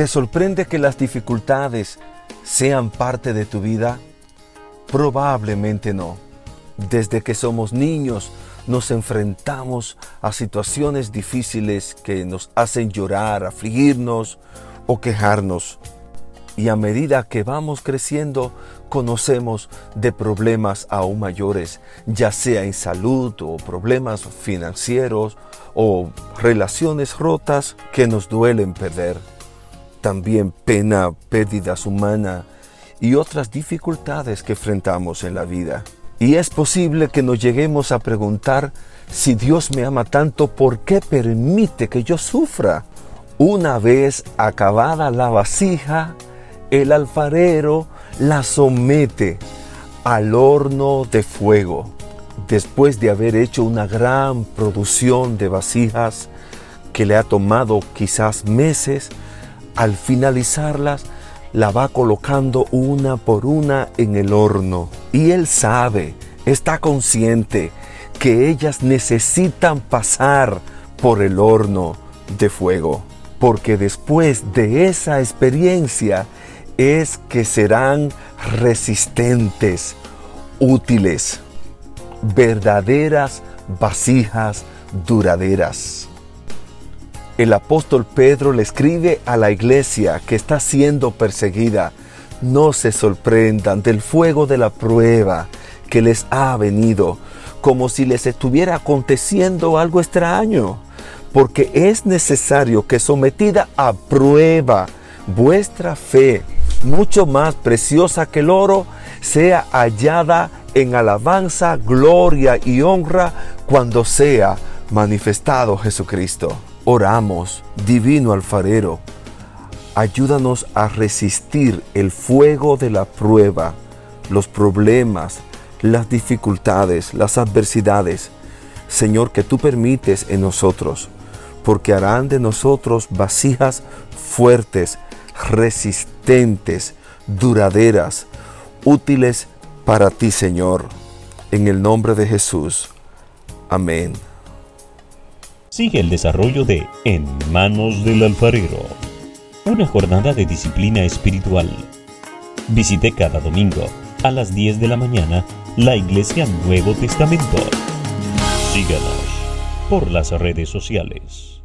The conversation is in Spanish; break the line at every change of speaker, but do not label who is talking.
¿Te sorprende que las dificultades sean parte de tu vida? Probablemente no. Desde que somos niños nos enfrentamos a situaciones difíciles que nos hacen llorar, afligirnos o quejarnos. Y a medida que vamos creciendo, conocemos de problemas aún mayores, ya sea en salud o problemas financieros o relaciones rotas que nos duelen perder. También pena, pérdidas humanas y otras dificultades que enfrentamos en la vida. Y es posible que nos lleguemos a preguntar, si Dios me ama tanto, ¿por qué permite que yo sufra? Una vez acabada la vasija, el alfarero la somete al horno de fuego. Después de haber hecho una gran producción de vasijas que le ha tomado quizás meses, al finalizarlas, la va colocando una por una en el horno. Y él sabe, está consciente que ellas necesitan pasar por el horno de fuego. Porque después de esa experiencia es que serán resistentes, útiles, verdaderas vasijas duraderas el apóstol Pedro le escribe a la iglesia que está siendo perseguida, no se sorprendan del fuego de la prueba que les ha venido, como si les estuviera aconteciendo algo extraño, porque es necesario que sometida a prueba vuestra fe, mucho más preciosa que el oro, sea hallada en alabanza, gloria y honra cuando sea manifestado Jesucristo. Oramos, divino alfarero, ayúdanos a resistir el fuego de la prueba, los problemas, las dificultades, las adversidades, Señor, que tú permites en nosotros, porque harán de nosotros vasijas fuertes, resistentes, duraderas, útiles para ti, Señor. En el nombre de Jesús. Amén.
Sigue el desarrollo de En manos del alfarero, una jornada de disciplina espiritual. Visite cada domingo a las 10 de la mañana la Iglesia Nuevo Testamento. Síganos por las redes sociales.